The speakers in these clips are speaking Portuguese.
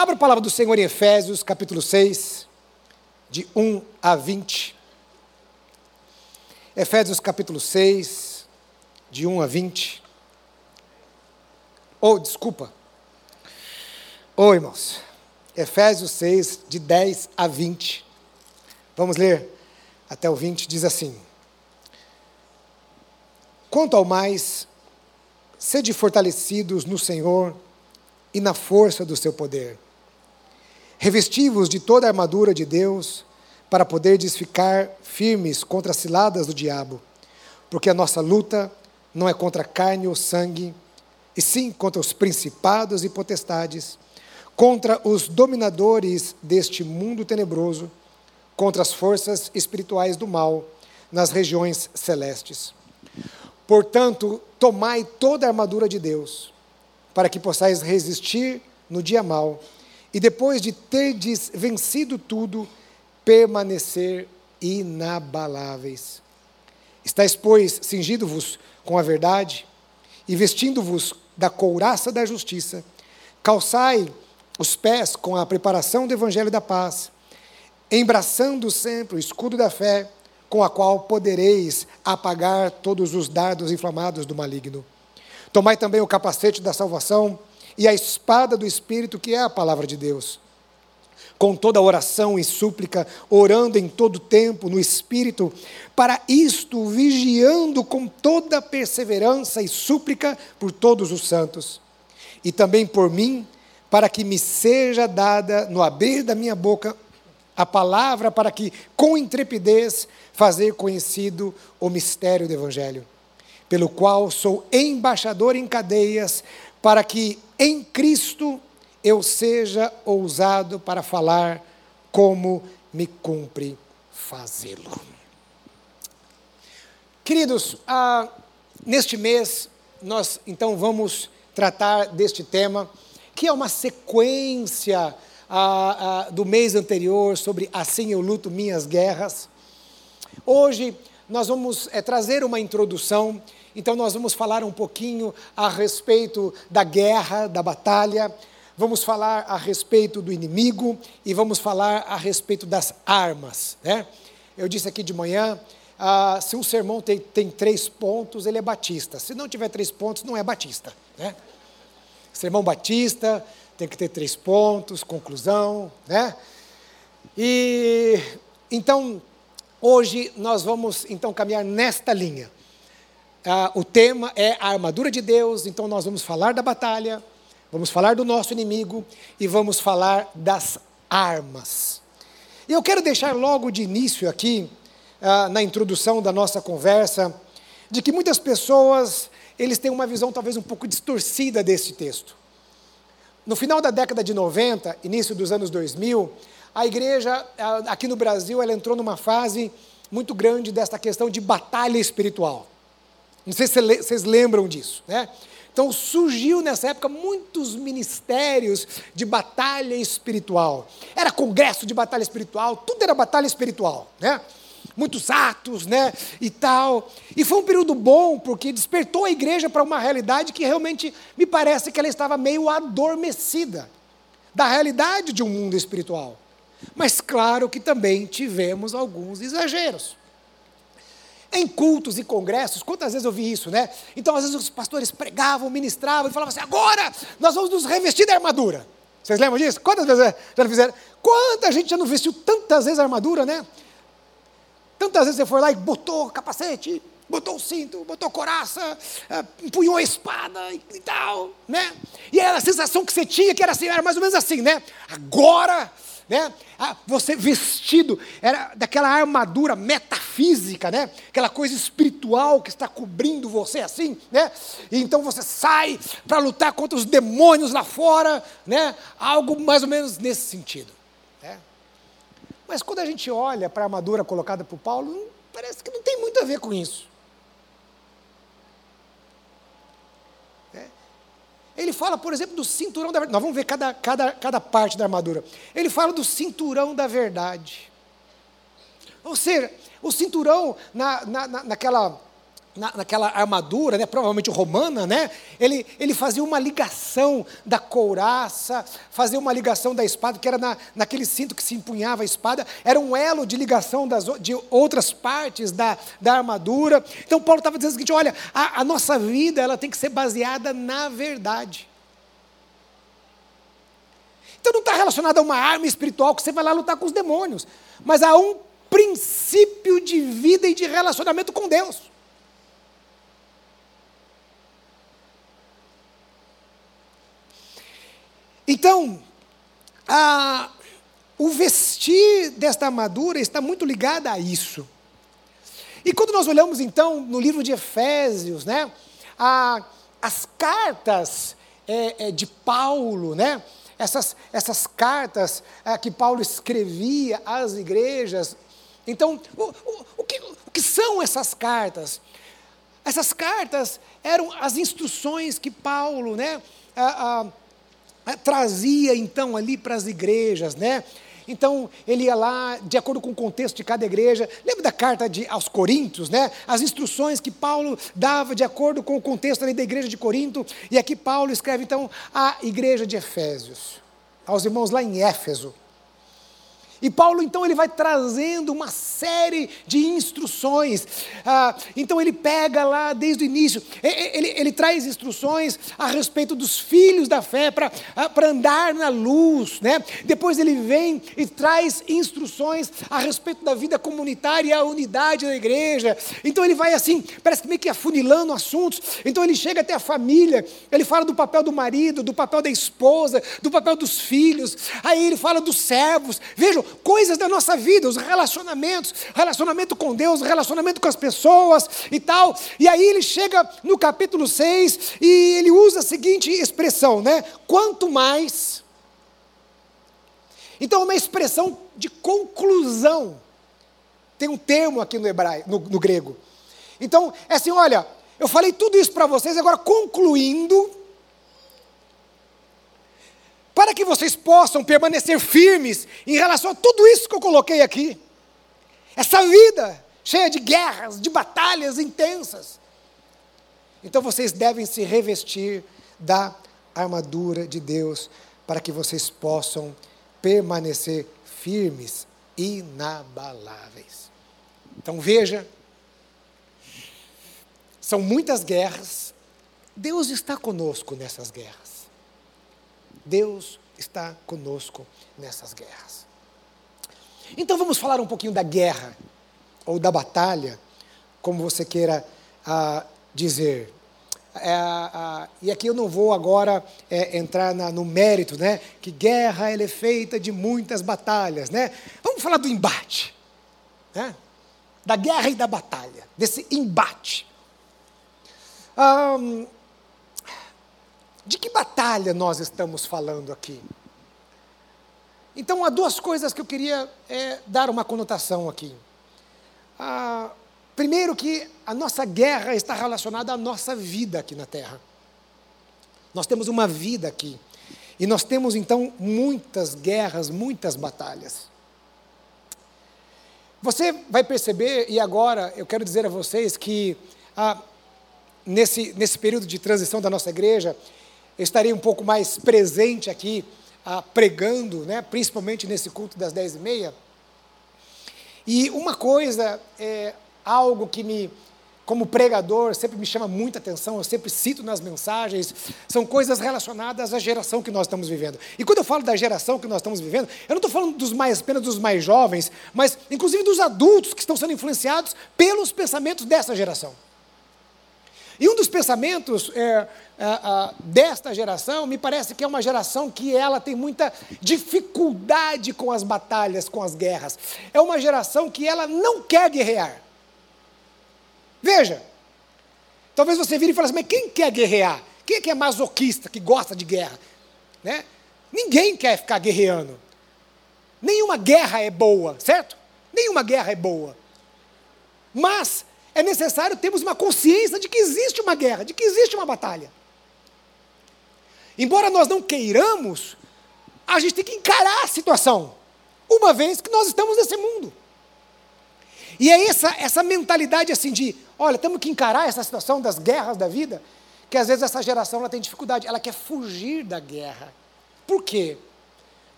Abra a palavra do Senhor em Efésios, capítulo 6, de 1 a 20. Efésios, capítulo 6, de 1 a 20. Ou, oh, desculpa. Ô, oh, irmãos. Efésios 6, de 10 a 20. Vamos ler até o 20, diz assim: Quanto ao mais, sede fortalecidos no Senhor e na força do seu poder. Revesti-vos de toda a armadura de Deus, para poderdes ficar firmes contra as ciladas do diabo, porque a nossa luta não é contra carne ou sangue, e sim contra os principados e potestades, contra os dominadores deste mundo tenebroso, contra as forças espirituais do mal nas regiões celestes. Portanto, tomai toda a armadura de Deus, para que possais resistir no dia mau, e depois de terdes vencido tudo, permanecer inabaláveis. Estais, pois, cingido-vos com a verdade, e vestindo-vos da couraça da justiça, calçai os pés com a preparação do evangelho da paz, embraçando sempre o escudo da fé, com a qual podereis apagar todos os dardos inflamados do maligno. Tomai também o capacete da salvação e a espada do Espírito, que é a palavra de Deus. Com toda oração e súplica, orando em todo tempo no Espírito, para isto vigiando com toda perseverança e súplica por todos os santos. E também por mim, para que me seja dada no abrir da minha boca a palavra para que, com intrepidez, fazer conhecido o mistério do Evangelho, pelo qual sou embaixador em cadeias, para que em Cristo eu seja ousado para falar como me cumpre fazê-lo. Queridos, ah, neste mês nós então vamos tratar deste tema, que é uma sequência ah, ah, do mês anterior sobre Assim Eu Luto Minhas Guerras. Hoje nós vamos é, trazer uma introdução, então nós vamos falar um pouquinho a respeito da guerra, da batalha, vamos falar a respeito do inimigo e vamos falar a respeito das armas. Né? Eu disse aqui de manhã, ah, se um sermão tem, tem, três pontos, ele é batista. Se não tiver três pontos, não é batista. Né? Sermão batista, tem que ter três pontos, conclusão, né? E então hoje nós vamos então caminhar nesta linha. Ah, o tema é a armadura de Deus, então nós vamos falar da batalha, vamos falar do nosso inimigo e vamos falar das armas. E eu quero deixar logo de início aqui, ah, na introdução da nossa conversa, de que muitas pessoas eles têm uma visão talvez um pouco distorcida desse texto. No final da década de 90, início dos anos 2000, a igreja aqui no Brasil ela entrou numa fase muito grande desta questão de batalha espiritual. Não sei se vocês lembram disso, né? Então surgiu nessa época muitos ministérios de batalha espiritual. Era congresso de batalha espiritual, tudo era batalha espiritual, né? muitos atos, né, e tal. E foi um período bom porque despertou a igreja para uma realidade que realmente me parece que ela estava meio adormecida da realidade de um mundo espiritual. Mas claro que também tivemos alguns exageros. Em cultos e congressos, quantas vezes eu vi isso, né? Então, às vezes os pastores pregavam, ministravam e falavam assim: agora nós vamos nos revestir da armadura. Vocês lembram disso? Quantas vezes já fizeram? Quanta gente já não vestiu tantas vezes a armadura, né? Tantas vezes você foi lá e botou capacete, botou o cinto, botou coraça, é, empunhou a espada e tal, né? E era a sensação que você tinha que era assim, era mais ou menos assim, né? Agora, né? Você vestido, era daquela armadura metafísica, né? Aquela coisa espiritual que está cobrindo você assim, né? E então você sai para lutar contra os demônios lá fora, né? Algo mais ou menos nesse sentido. Mas quando a gente olha para a armadura colocada por Paulo, parece que não tem muito a ver com isso. Ele fala, por exemplo, do cinturão da verdade. Nós vamos ver cada, cada, cada parte da armadura. Ele fala do cinturão da verdade. Ou seja, o cinturão, na, na, naquela, na, naquela armadura, né, provavelmente romana, né, ele, ele fazia uma ligação da couraça, fazia uma ligação da espada, que era na, naquele cinto que se empunhava a espada, era um elo de ligação das, de outras partes da, da armadura. Então Paulo estava dizendo o seguinte: olha, a, a nossa vida ela tem que ser baseada na verdade. Então não está relacionado a uma arma espiritual que você vai lá lutar com os demônios, mas a um princípio de vida e de relacionamento com Deus. Então, a, o vestir desta armadura está muito ligado a isso. E quando nós olhamos então no livro de Efésios, né, a, as cartas é, é, de Paulo, né, essas, essas cartas é, que Paulo escrevia às igrejas. Então, o, o, o, que, o que são essas cartas? Essas cartas eram as instruções que Paulo, né, a, a, trazia então ali para as igrejas, né? Então, ele ia lá, de acordo com o contexto de cada igreja. Lembra da carta de, aos Coríntios, né? As instruções que Paulo dava de acordo com o contexto da igreja de Corinto. E aqui Paulo escreve, então, à igreja de Efésios, aos irmãos lá em Éfeso. E Paulo, então, ele vai trazendo uma série de instruções. Ah, então, ele pega lá desde o início, ele, ele traz instruções a respeito dos filhos da fé para ah, andar na luz. Né? Depois, ele vem e traz instruções a respeito da vida comunitária e a unidade da igreja. Então, ele vai assim, parece que meio que afunilando assuntos. Então, ele chega até a família, ele fala do papel do marido, do papel da esposa, do papel dos filhos. Aí, ele fala dos servos. Vejam, coisas da nossa vida, os relacionamentos, relacionamento com Deus, relacionamento com as pessoas e tal. E aí ele chega no capítulo 6 e ele usa a seguinte expressão, né? Quanto mais. Então, uma expressão de conclusão. Tem um termo aqui no hebraico, no, no grego. Então, é assim, olha, eu falei tudo isso para vocês, agora concluindo, para que vocês possam permanecer firmes em relação a tudo isso que eu coloquei aqui. Essa vida cheia de guerras, de batalhas intensas. Então vocês devem se revestir da armadura de Deus para que vocês possam permanecer firmes, inabaláveis. Então veja, são muitas guerras. Deus está conosco nessas guerras. Deus está conosco nessas guerras. Então vamos falar um pouquinho da guerra, ou da batalha, como você queira ah, dizer. É, ah, e aqui eu não vou agora é, entrar na, no mérito, né? Que guerra ela é feita de muitas batalhas, né? Vamos falar do embate, né? Da guerra e da batalha, desse embate. Um, de que batalha nós estamos falando aqui? Então, há duas coisas que eu queria é, dar uma conotação aqui. Ah, primeiro, que a nossa guerra está relacionada à nossa vida aqui na Terra. Nós temos uma vida aqui. E nós temos, então, muitas guerras, muitas batalhas. Você vai perceber, e agora eu quero dizer a vocês que ah, nesse, nesse período de transição da nossa igreja, estarei um pouco mais presente aqui, ah, pregando, né, principalmente nesse culto das dez e meia. E uma coisa, é, algo que me, como pregador, sempre me chama muita atenção, eu sempre cito nas mensagens, são coisas relacionadas à geração que nós estamos vivendo. E quando eu falo da geração que nós estamos vivendo, eu não estou falando dos mais, apenas dos mais jovens, mas inclusive dos adultos que estão sendo influenciados pelos pensamentos dessa geração. E um dos pensamentos é, é, desta geração, me parece que é uma geração que ela tem muita dificuldade com as batalhas, com as guerras. É uma geração que ela não quer guerrear. Veja, talvez você vire e fale assim, mas quem quer guerrear? Quem é que é masoquista, que gosta de guerra? Né? Ninguém quer ficar guerreando. Nenhuma guerra é boa, certo? Nenhuma guerra é boa. Mas é necessário termos uma consciência de que existe uma guerra, de que existe uma batalha. Embora nós não queiramos, a gente tem que encarar a situação, uma vez que nós estamos nesse mundo. E é essa, essa mentalidade assim de, olha, temos que encarar essa situação das guerras da vida, que às vezes essa geração ela tem dificuldade, ela quer fugir da guerra. Por quê?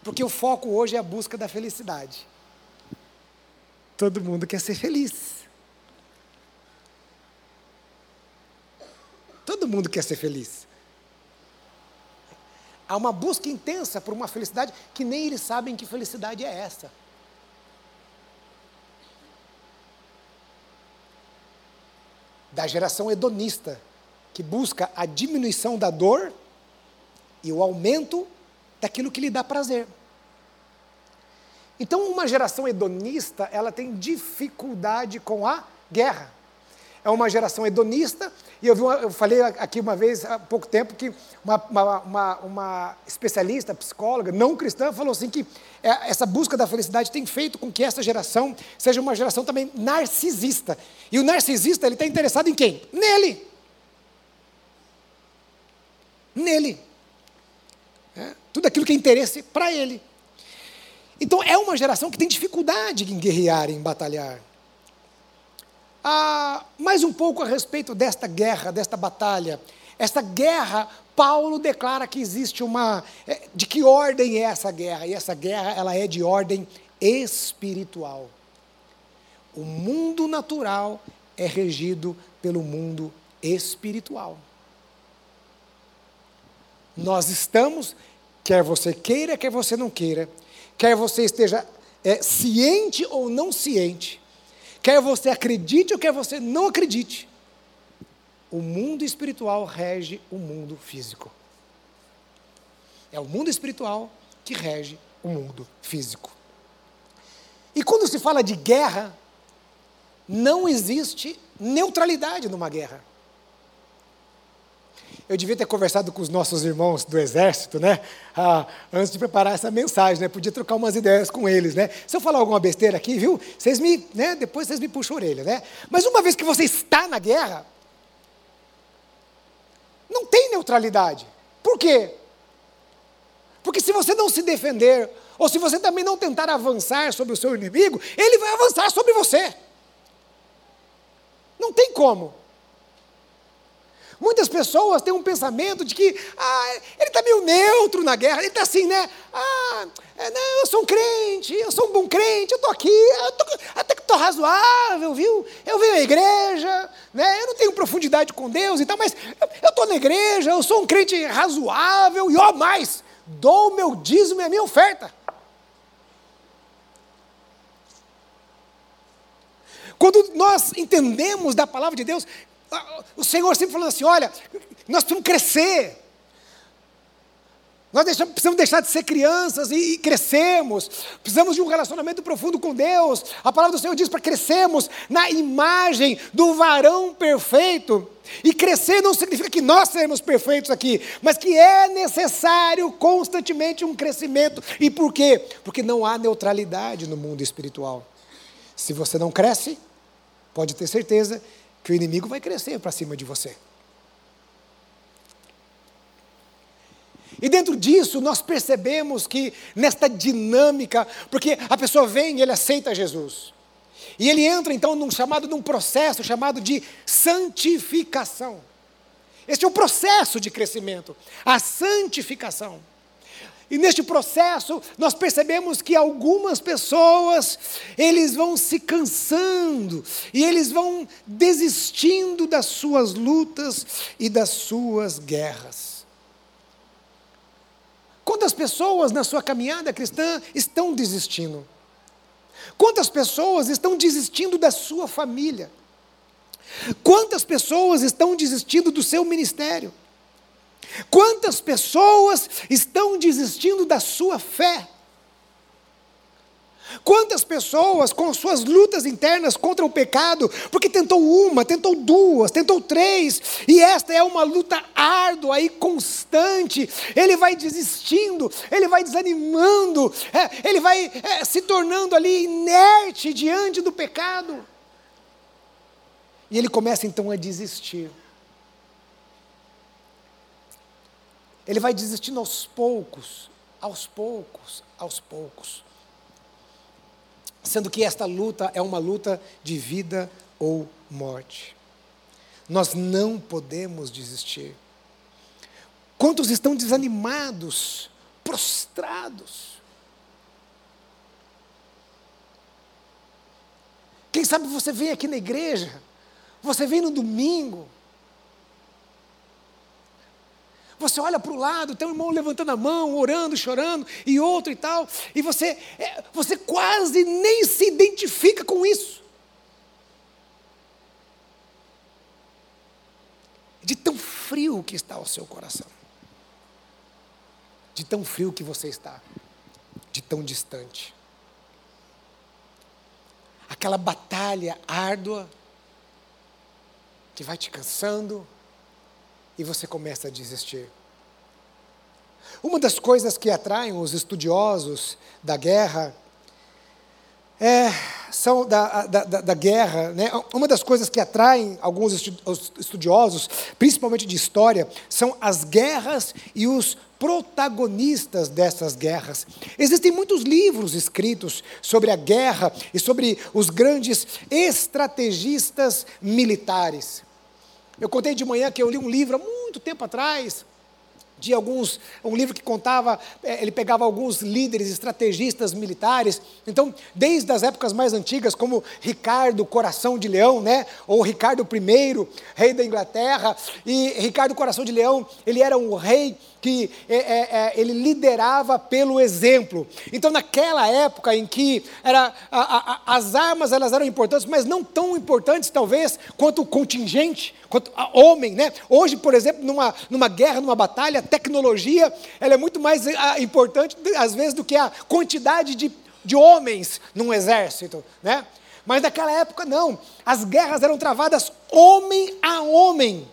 Porque o foco hoje é a busca da felicidade. Todo mundo quer ser feliz. Todo mundo quer ser feliz. Há uma busca intensa por uma felicidade que nem eles sabem que felicidade é essa. Da geração hedonista, que busca a diminuição da dor e o aumento daquilo que lhe dá prazer. Então, uma geração hedonista, ela tem dificuldade com a guerra. É uma geração hedonista, e eu, vi uma, eu falei aqui uma vez, há pouco tempo, que uma, uma, uma, uma especialista, psicóloga, não cristã, falou assim que é, essa busca da felicidade tem feito com que essa geração seja uma geração também narcisista. E o narcisista, ele está interessado em quem? Nele. Nele. É, tudo aquilo que é interesse para ele. Então é uma geração que tem dificuldade em guerrear, em batalhar. Ah, mais um pouco a respeito desta guerra, desta batalha. Esta guerra, Paulo declara que existe uma. É, de que ordem é essa guerra? E essa guerra ela é de ordem espiritual. O mundo natural é regido pelo mundo espiritual. Nós estamos, quer você queira, quer você não queira, quer você esteja é, ciente ou não ciente, quer você acredite ou quer você não acredite, o mundo espiritual rege o mundo físico. É o mundo espiritual que rege o mundo físico. E quando se fala de guerra, não existe neutralidade numa guerra. Eu devia ter conversado com os nossos irmãos do Exército, né? Ah, antes de preparar essa mensagem, né? Podia trocar umas ideias com eles, né? Se eu falar alguma besteira aqui, viu? Vocês me, né? Depois vocês me puxam a orelha, né? Mas uma vez que você está na guerra, não tem neutralidade. Por quê? Porque se você não se defender, ou se você também não tentar avançar sobre o seu inimigo, ele vai avançar sobre você. Não tem como. Muitas pessoas têm um pensamento de que ah, ele está meio neutro na guerra, ele está assim, né? Ah, é, não, eu sou um crente, eu sou um bom crente, eu estou aqui, eu tô, até que estou razoável, viu? Eu venho à igreja, né? eu não tenho profundidade com Deus e tal, mas eu estou na igreja, eu sou um crente razoável e, ó, mais, dou o meu dízimo e a minha oferta. Quando nós entendemos da palavra de Deus, o Senhor sempre falando assim: olha, nós precisamos crescer. Nós deixamos, precisamos deixar de ser crianças e, e crescermos. Precisamos de um relacionamento profundo com Deus. A palavra do Senhor diz para crescermos na imagem do varão perfeito. E crescer não significa que nós seremos perfeitos aqui, mas que é necessário constantemente um crescimento. E por quê? Porque não há neutralidade no mundo espiritual. Se você não cresce, pode ter certeza que o inimigo vai crescer para cima de você. E dentro disso, nós percebemos que nesta dinâmica, porque a pessoa vem e ele aceita Jesus. E ele entra então num chamado num processo chamado de santificação. Este é o processo de crescimento, a santificação. E neste processo, nós percebemos que algumas pessoas, eles vão se cansando e eles vão desistindo das suas lutas e das suas guerras. Quantas pessoas na sua caminhada cristã estão desistindo? Quantas pessoas estão desistindo da sua família? Quantas pessoas estão desistindo do seu ministério? Quantas pessoas estão desistindo da sua fé? Quantas pessoas com suas lutas internas contra o pecado, porque tentou uma, tentou duas, tentou três, e esta é uma luta árdua e constante, ele vai desistindo, ele vai desanimando, é, ele vai é, se tornando ali inerte diante do pecado, e ele começa então a desistir. Ele vai desistindo aos poucos, aos poucos, aos poucos. sendo que esta luta é uma luta de vida ou morte. Nós não podemos desistir. Quantos estão desanimados, prostrados? Quem sabe você vem aqui na igreja, você vem no domingo, você olha para o lado, tem um irmão levantando a mão, orando, chorando, e outro e tal, e você, é, você quase nem se identifica com isso. De tão frio que está o seu coração, de tão frio que você está, de tão distante. Aquela batalha árdua que vai te cansando, e você começa a desistir. Uma das coisas que atraem os estudiosos da guerra é, são da, da, da, guerra, né? uma das coisas que atraem alguns estudiosos, principalmente de história, são as guerras e os protagonistas dessas guerras. Existem muitos livros escritos sobre a guerra e sobre os grandes estrategistas militares. Eu contei de manhã que eu li um livro há muito tempo atrás, de alguns, um livro que contava, é, ele pegava alguns líderes, estrategistas militares. Então, desde as épocas mais antigas, como Ricardo Coração de Leão, né? Ou Ricardo I, rei da Inglaterra, e Ricardo Coração de Leão, ele era um rei que é, é, é, ele liderava pelo exemplo. Então, naquela época em que era, a, a, as armas elas eram importantes, mas não tão importantes, talvez, quanto o contingente, quanto a homem. Né? Hoje, por exemplo, numa, numa guerra, numa batalha, a tecnologia ela é muito mais a, importante, às vezes, do que a quantidade de, de homens num exército. Né? Mas naquela época, não. As guerras eram travadas homem a homem.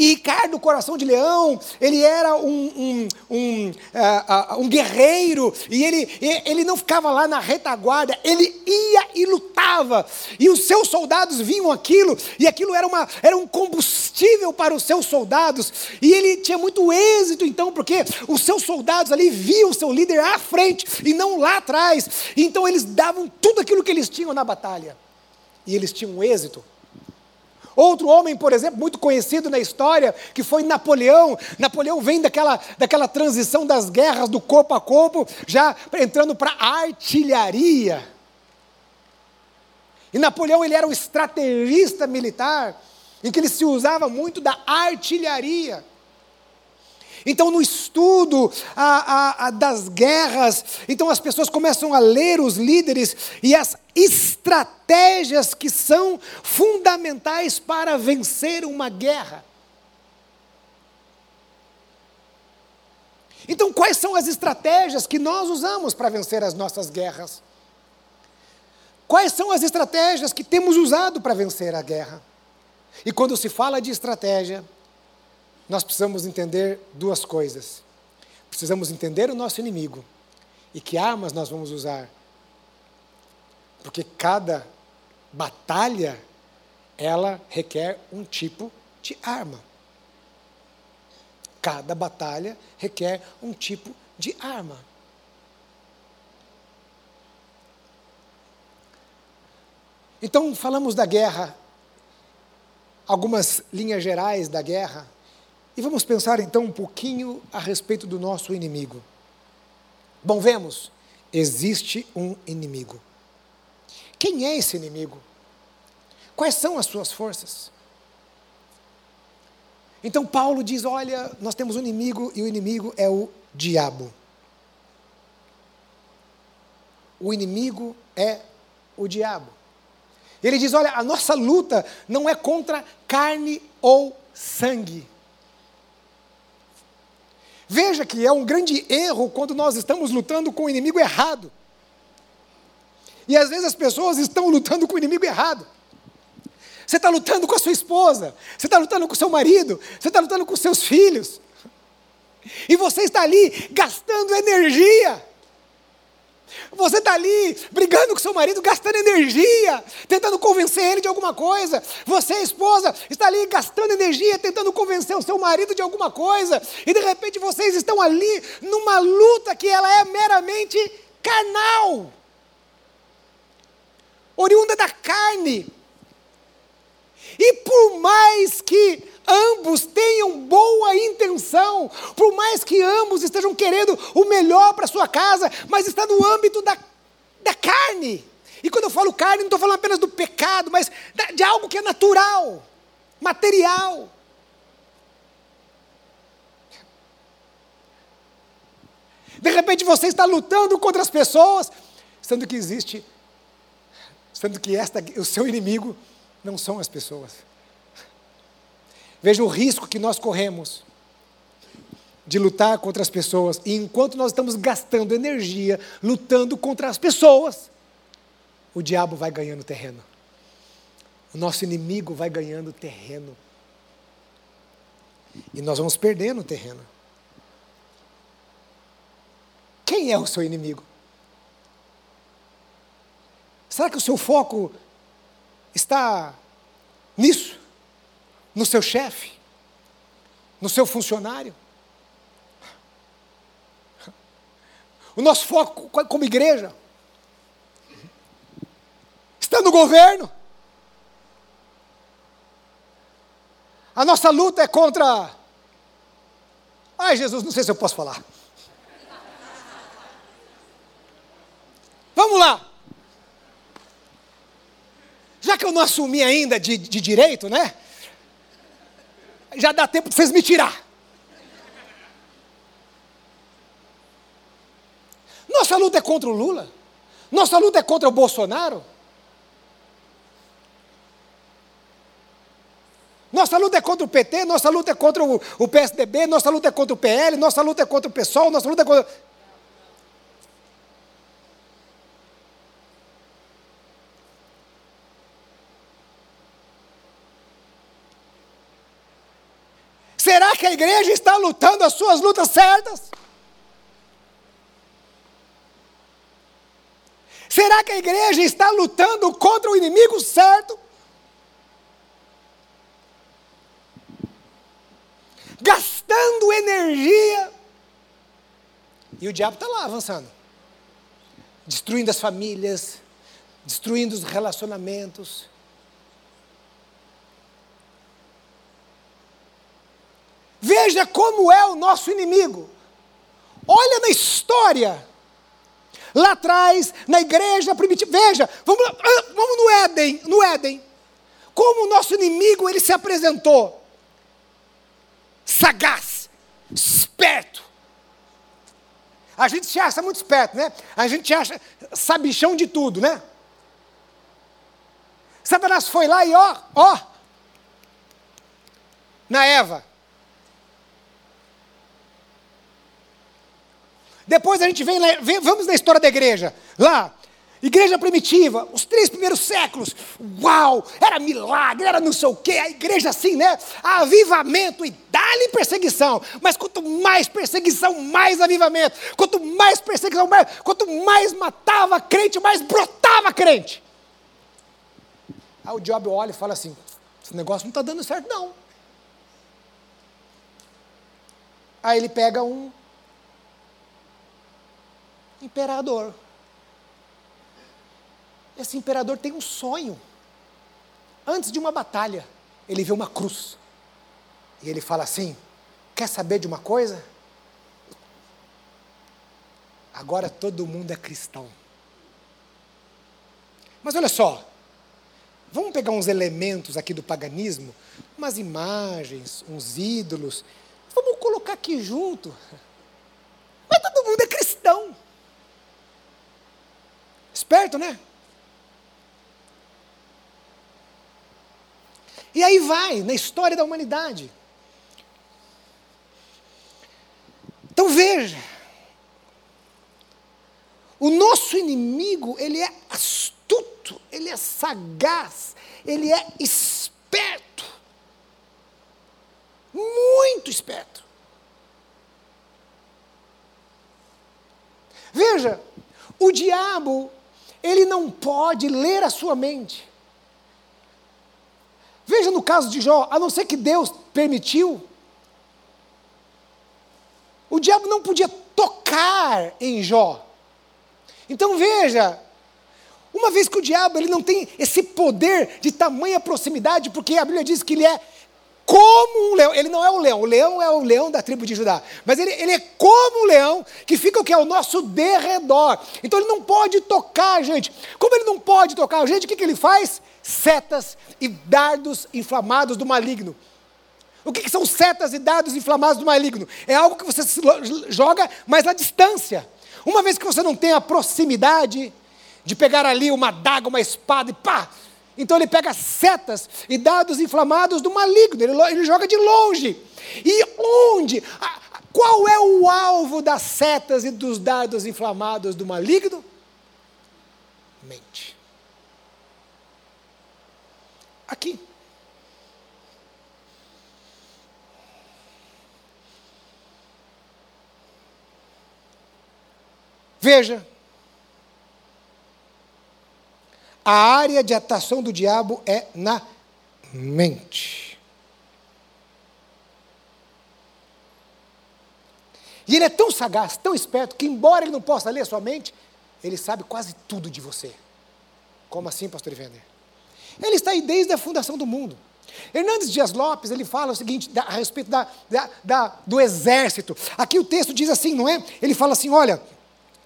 E Ricardo, coração de leão, ele era um, um, um, uh, um guerreiro, e ele, ele não ficava lá na retaguarda, ele ia e lutava. E os seus soldados viam aquilo, e aquilo era, uma, era um combustível para os seus soldados. E ele tinha muito êxito, então, porque os seus soldados ali viam o seu líder à frente e não lá atrás. Então eles davam tudo aquilo que eles tinham na batalha. E eles tinham êxito. Outro homem, por exemplo, muito conhecido na história, que foi Napoleão. Napoleão vem daquela, daquela transição das guerras do corpo a corpo, já entrando para a artilharia. E Napoleão ele era um estrategista militar, em que ele se usava muito da artilharia. Então, no estudo a, a, a das guerras, então as pessoas começam a ler os líderes e as estratégias que são fundamentais para vencer uma guerra. Então, quais são as estratégias que nós usamos para vencer as nossas guerras? Quais são as estratégias que temos usado para vencer a guerra? E quando se fala de estratégia, nós precisamos entender duas coisas. Precisamos entender o nosso inimigo e que armas nós vamos usar. Porque cada batalha ela requer um tipo de arma. Cada batalha requer um tipo de arma. Então, falamos da guerra, algumas linhas gerais da guerra. E vamos pensar então um pouquinho a respeito do nosso inimigo. Bom, vemos, existe um inimigo. Quem é esse inimigo? Quais são as suas forças? Então Paulo diz: olha, nós temos um inimigo e o inimigo é o diabo. O inimigo é o diabo. Ele diz: olha, a nossa luta não é contra carne ou sangue Veja que é um grande erro quando nós estamos lutando com o inimigo errado. E às vezes as pessoas estão lutando com o inimigo errado. Você está lutando com a sua esposa, você está lutando com o seu marido, você está lutando com os seus filhos. E você está ali gastando energia. Você está ali brigando com seu marido, gastando energia, tentando convencer ele de alguma coisa. Você, esposa, está ali gastando energia, tentando convencer o seu marido de alguma coisa. E de repente vocês estão ali numa luta que ela é meramente carnal, oriunda da carne. E por mais que ambos tenham boa intenção, por mais que ambos estejam querendo o melhor para sua casa, mas está no âmbito da, da carne. E quando eu falo carne, não estou falando apenas do pecado, mas de algo que é natural, material. De repente você está lutando contra as pessoas, sendo que existe, sendo que esta, o seu inimigo não são as pessoas. Veja o risco que nós corremos de lutar contra as pessoas, e enquanto nós estamos gastando energia lutando contra as pessoas, o diabo vai ganhando terreno. O nosso inimigo vai ganhando terreno. E nós vamos perdendo terreno. Quem é o seu inimigo? Será que o seu foco está nisso? No seu chefe? No seu funcionário? O nosso foco como igreja está no governo. A nossa luta é contra. Ai, Jesus, não sei se eu posso falar. Vamos lá. Já que eu não assumi ainda de, de direito, né? Já dá tempo de vocês me tirar. Nossa luta é contra o Lula. Nossa luta é contra o Bolsonaro. Nossa luta é contra o PT, nossa luta é contra o, o PSDB, nossa luta é contra o PL, nossa luta é contra o PSOL, nossa luta é contra. Será que a igreja está lutando as suas lutas certas? Será que a igreja está lutando contra o inimigo certo? Gastando energia. E o diabo está lá avançando destruindo as famílias, destruindo os relacionamentos, Veja como é o nosso inimigo. Olha na história. Lá atrás, na igreja primitiva. Veja, vamos, ah, vamos no Éden, no Éden. Como o nosso inimigo ele se apresentou. Sagaz, esperto. A gente se acha muito esperto, né? A gente acha sabichão de tudo, né? Satanás foi lá e ó, ó, na Eva. Depois a gente vem, vamos na história da igreja. Lá, igreja primitiva, os três primeiros séculos. Uau, era milagre, era não sei o quê. A igreja assim, né? Avivamento e dá-lhe perseguição. Mas quanto mais perseguição, mais avivamento. Quanto mais perseguição, mais, quanto mais matava crente, mais brotava crente. Aí o Job olha e fala assim: esse negócio não está dando certo, não. Aí ele pega um imperador. Esse imperador tem um sonho. Antes de uma batalha, ele vê uma cruz. E ele fala assim: Quer saber de uma coisa? Agora todo mundo é cristão. Mas olha só, vamos pegar uns elementos aqui do paganismo, umas imagens, uns ídolos, vamos colocar aqui junto. Mas todo mundo é cristão. Esperto, né? E aí vai, na história da humanidade. Então veja, o nosso inimigo, ele é astuto, ele é sagaz, ele é esperto. Muito esperto. Veja, o diabo ele não pode ler a sua mente. Veja no caso de Jó, a não ser que Deus permitiu, o diabo não podia tocar em Jó. Então veja, Uma vez que o diabo ele não tem esse poder de tamanha proximidade, porque a Bíblia diz que ele é como um leão. Ele não é o leão, o leão é o leão da tribo de Judá. Mas ele, ele é como um leão que fica o que? Ao nosso derredor. Então ele não pode tocar gente. Como ele não pode tocar gente, o que, que ele faz? Setas e dardos inflamados do maligno. O que, que são setas e dardos inflamados do maligno? É algo que você joga, mas à distância. Uma vez que você não tem a proximidade de pegar ali uma daga, uma espada e pá, então ele pega setas e dados inflamados do maligno, ele, ele joga de longe. E onde? Qual é o alvo das setas e dos dados inflamados do maligno? Mente. Aqui. Veja, A área de atuação do diabo é na mente. E ele é tão sagaz, tão esperto, que embora ele não possa ler a sua mente, ele sabe quase tudo de você. Como assim, pastor Ivender? Ele está aí desde a fundação do mundo. Hernandes Dias Lopes, ele fala o seguinte, a respeito da, da, da, do exército. Aqui o texto diz assim, não é? Ele fala assim, olha,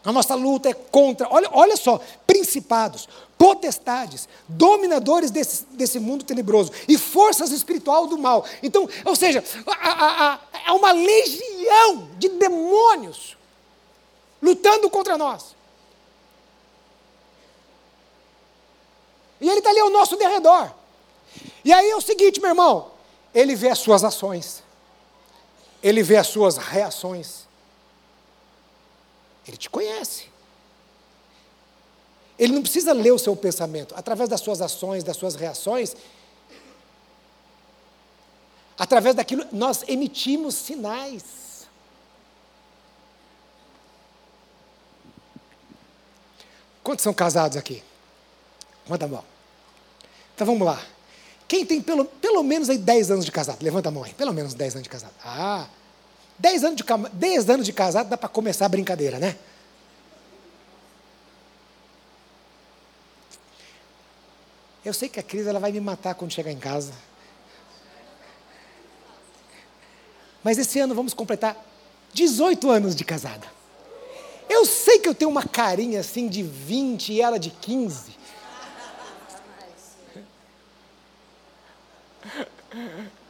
a nossa luta é contra, olha, olha só, principados, potestades, dominadores desse, desse mundo tenebroso e forças espiritual do mal. Então, ou seja, há uma legião de demônios lutando contra nós. E ele está ali ao nosso derredor. E aí é o seguinte, meu irmão, ele vê as suas ações, ele vê as suas reações. Ele te conhece. Ele não precisa ler o seu pensamento. Através das suas ações, das suas reações, através daquilo, nós emitimos sinais. Quantos são casados aqui? Levanta a mão. Então vamos lá. Quem tem pelo, pelo menos aí 10 anos de casado? Levanta a mão aí. Pelo menos 10 anos de casado. Ah, 10 anos de, 10 anos de casado dá para começar a brincadeira, né? Eu sei que a Cris ela vai me matar quando chegar em casa. Mas esse ano vamos completar 18 anos de casada. Eu sei que eu tenho uma carinha assim de 20 e ela de 15.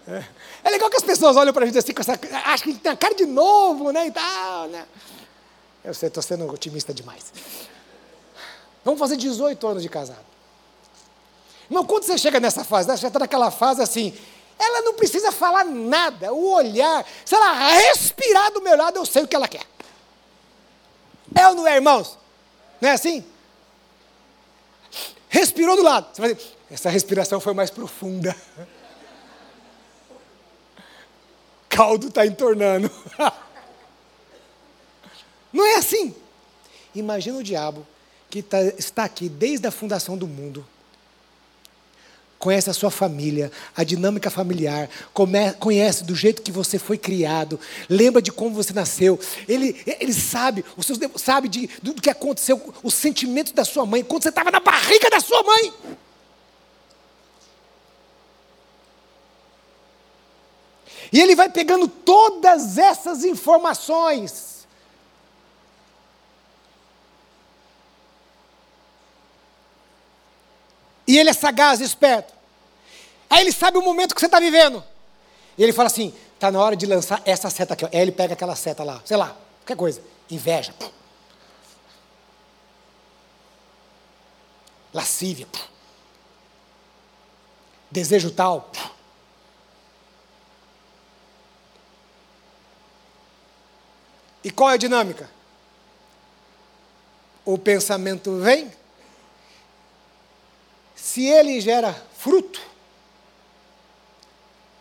É legal que as pessoas olham para a gente assim, com essa, acham que a gente tem a cara de novo, né, e tal, né. Eu sei, estou sendo otimista demais. Vamos fazer 18 anos de casado. Irmão, quando você chega nessa fase, né, você já está naquela fase assim, ela não precisa falar nada, o olhar, se ela respirar do meu lado, eu sei o que ela quer. É ou não é, irmãos? Não é assim? Respirou do lado. Você vai dizer, essa respiração foi mais profunda. caldo está entornando. Não é assim. Imagina o diabo que tá, está aqui desde a fundação do mundo, conhece a sua família, a dinâmica familiar, conhece do jeito que você foi criado, lembra de como você nasceu, ele, ele sabe, os seus, sabe de, do que aconteceu, os sentimentos da sua mãe, quando você estava na barriga da sua mãe. E ele vai pegando todas essas informações. E ele é sagaz, esperto. Aí ele sabe o momento que você está vivendo. E ele fala assim: está na hora de lançar essa seta aqui. Aí ele pega aquela seta lá, sei lá, qualquer coisa. Inveja. Lascívia. Desejo tal. E qual é a dinâmica? O pensamento vem, se ele gera fruto,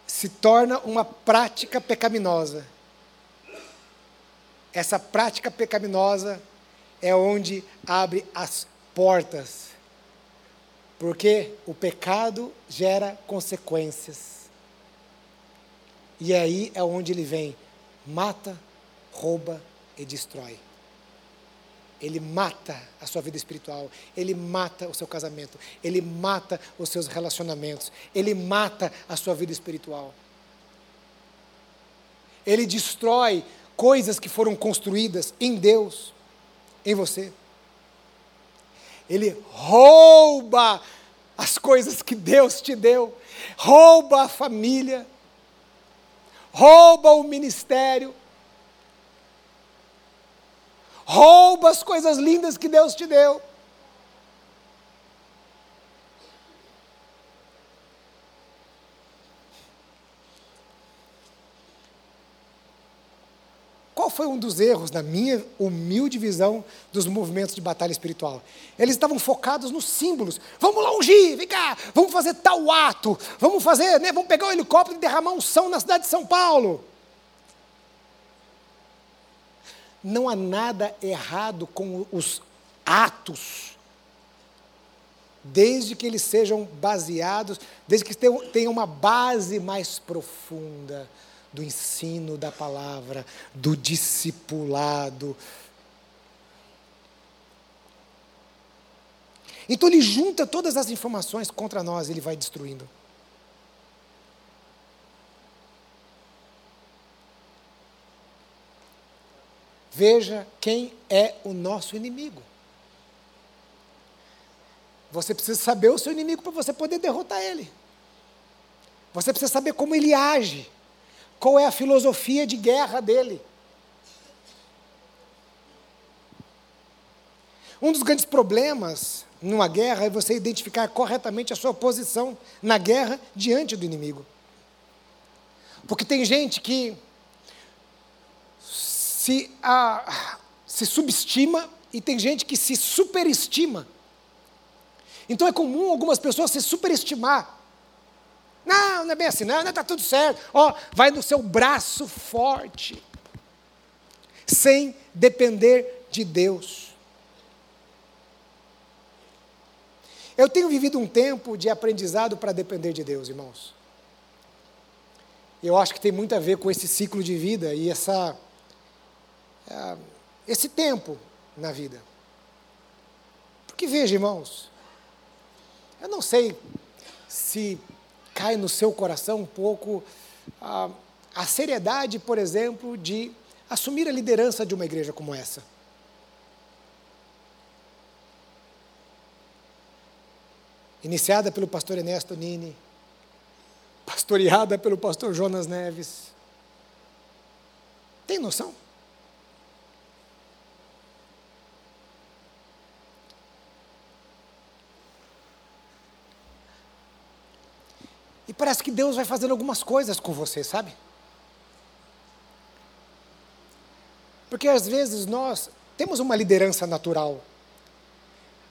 se torna uma prática pecaminosa. Essa prática pecaminosa é onde abre as portas. Porque o pecado gera consequências. E aí é onde ele vem, mata, rouba e destrói. Ele mata a sua vida espiritual, ele mata o seu casamento, ele mata os seus relacionamentos, ele mata a sua vida espiritual. Ele destrói coisas que foram construídas em Deus, em você. Ele rouba as coisas que Deus te deu, rouba a família, rouba o ministério, rouba as coisas lindas que Deus te deu. Qual foi um dos erros, na minha humilde visão, dos movimentos de batalha espiritual? Eles estavam focados nos símbolos. Vamos lá ungir, vem cá, vamos fazer tal ato, vamos fazer, né, vamos pegar o um helicóptero e derramar um som na cidade de São Paulo. Não há nada errado com os atos, desde que eles sejam baseados, desde que tenham uma base mais profunda do ensino da palavra, do discipulado. Então ele junta todas as informações contra nós ele vai destruindo. Veja quem é o nosso inimigo. Você precisa saber o seu inimigo para você poder derrotar ele. Você precisa saber como ele age. Qual é a filosofia de guerra dele. Um dos grandes problemas numa guerra é você identificar corretamente a sua posição na guerra diante do inimigo. Porque tem gente que se, a, se subestima e tem gente que se superestima. Então é comum algumas pessoas se superestimar. Não, não é bem assim, não, está tudo certo. Ó, vai no seu braço forte, sem depender de Deus. Eu tenho vivido um tempo de aprendizado para depender de Deus, irmãos. Eu acho que tem muito a ver com esse ciclo de vida e essa é, esse tempo na vida. Porque veja, irmãos, eu não sei se cai no seu coração um pouco a, a seriedade, por exemplo, de assumir a liderança de uma igreja como essa. Iniciada pelo pastor Ernesto Nini, pastoreada pelo pastor Jonas Neves. Tem noção? E parece que Deus vai fazendo algumas coisas com você, sabe? Porque às vezes nós temos uma liderança natural,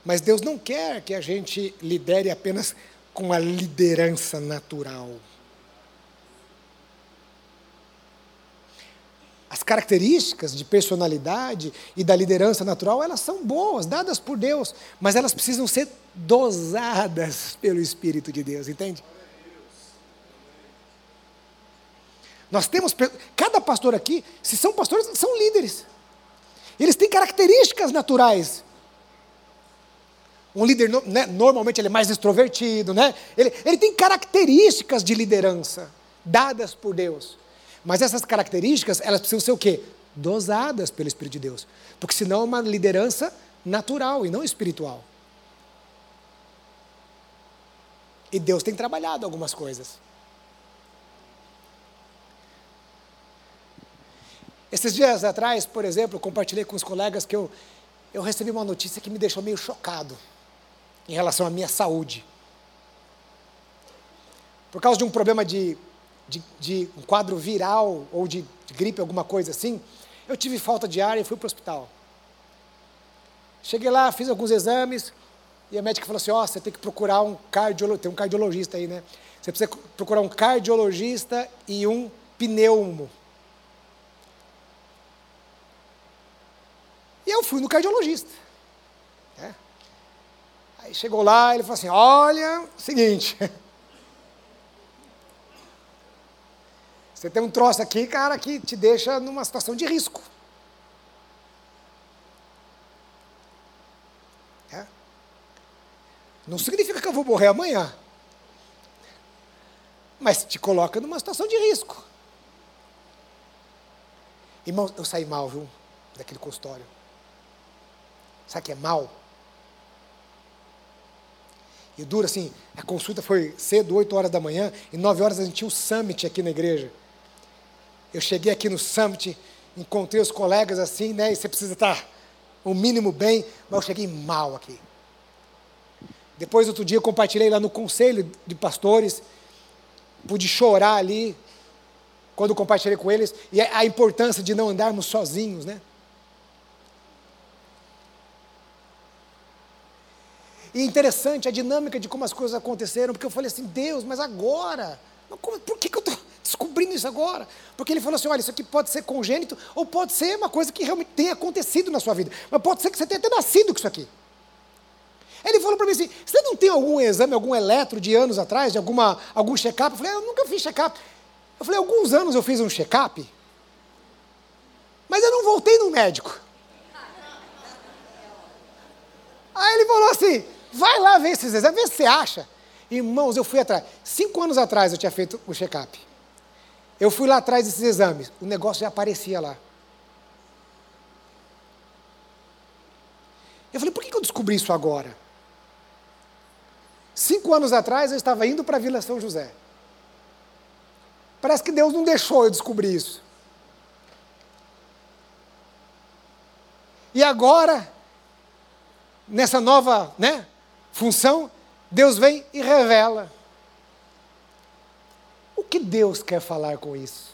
mas Deus não quer que a gente lidere apenas com a liderança natural. As características de personalidade e da liderança natural, elas são boas, dadas por Deus, mas elas precisam ser dosadas pelo Espírito de Deus, entende? Nós temos, cada pastor aqui, se são pastores, são líderes. Eles têm características naturais. Um líder, né, normalmente, ele é mais extrovertido, né? Ele, ele tem características de liderança, dadas por Deus. Mas essas características, elas precisam ser o quê? Dosadas pelo Espírito de Deus. Porque senão é uma liderança natural e não espiritual. E Deus tem trabalhado algumas coisas. Esses dias atrás, por exemplo, compartilhei com os colegas que eu, eu recebi uma notícia que me deixou meio chocado em relação à minha saúde. Por causa de um problema de, de, de um quadro viral ou de, de gripe, alguma coisa assim, eu tive falta de ar e fui para o hospital. Cheguei lá, fiz alguns exames, e a médica falou assim: Ó, oh, você tem que procurar um cardiologista, tem um cardiologista aí, né? Você precisa procurar um cardiologista e um pneumo. E eu fui no cardiologista. Né? Aí chegou lá, ele falou assim: Olha, seguinte. Você tem um troço aqui, cara, que te deixa numa situação de risco. É. Não significa que eu vou morrer amanhã. Mas te coloca numa situação de risco. Irmão, eu saí mal, viu? Daquele consultório. Sabe o que é mal? E dura assim, a consulta foi cedo, 8 horas da manhã, e 9 horas a gente tinha um summit aqui na igreja. Eu cheguei aqui no summit, encontrei os colegas assim, né? E você precisa estar o mínimo bem, mas eu cheguei mal aqui. Depois, outro dia, eu compartilhei lá no conselho de pastores, pude chorar ali, quando compartilhei com eles, e a importância de não andarmos sozinhos, né? E interessante a dinâmica de como as coisas aconteceram, porque eu falei assim, Deus, mas agora? por que, que eu estou descobrindo isso agora? Porque ele falou assim: olha, isso aqui pode ser congênito, ou pode ser uma coisa que realmente tenha acontecido na sua vida, mas pode ser que você tenha até nascido com isso aqui. Ele falou para mim assim: você não tem algum exame, algum eletro de anos atrás, de alguma, algum check-up? Eu falei: eu nunca fiz check-up. Eu falei: alguns anos eu fiz um check-up, mas eu não voltei no médico. Aí ele falou assim: vai lá ver esses exames, vê se você acha. Irmãos, eu fui atrás. Cinco anos atrás eu tinha feito o check-up. Eu fui lá atrás desses exames. O negócio já aparecia lá. Eu falei, por que eu descobri isso agora? Cinco anos atrás eu estava indo para a Vila São José. Parece que Deus não deixou eu descobrir isso. E agora, nessa nova né, função, Deus vem e revela. O que Deus quer falar com isso?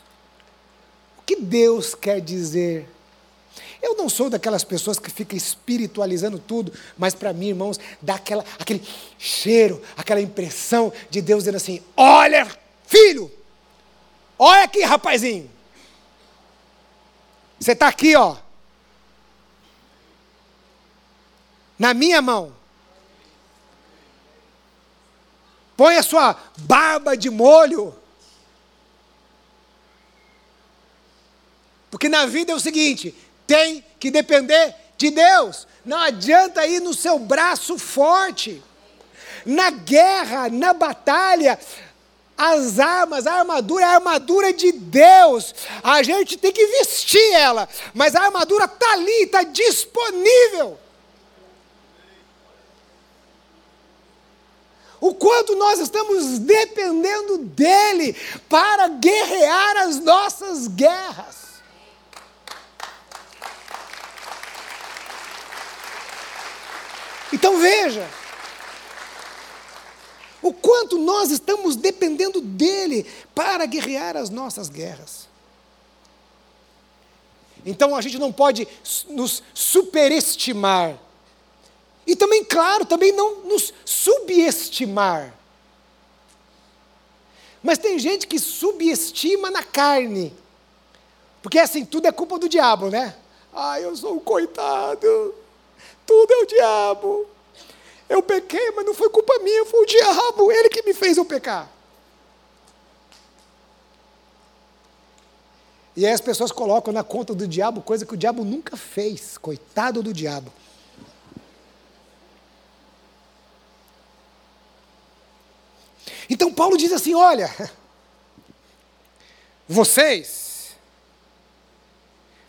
O que Deus quer dizer? Eu não sou daquelas pessoas que ficam espiritualizando tudo, mas para mim, irmãos, dá aquela, aquele cheiro, aquela impressão de Deus dizendo assim: olha, filho, olha aqui, rapazinho. Você está aqui, ó. Na minha mão. Põe a sua barba de molho. Porque na vida é o seguinte: tem que depender de Deus. Não adianta ir no seu braço forte. Na guerra, na batalha, as armas, a armadura é a armadura de Deus. A gente tem que vestir ela, mas a armadura está ali, está disponível. O quanto nós estamos dependendo dEle para guerrear as nossas guerras. Então veja, o quanto nós estamos dependendo dEle para guerrear as nossas guerras. Então a gente não pode nos superestimar e também, claro, também não nos subestimar. Mas tem gente que subestima na carne. Porque assim, tudo é culpa do diabo, né? Ai, eu sou um coitado. Tudo é o diabo. Eu pequei, mas não foi culpa minha, foi o diabo, ele que me fez eu pecar. E aí as pessoas colocam na conta do diabo coisa que o diabo nunca fez. Coitado do diabo. Então Paulo diz assim: olha, vocês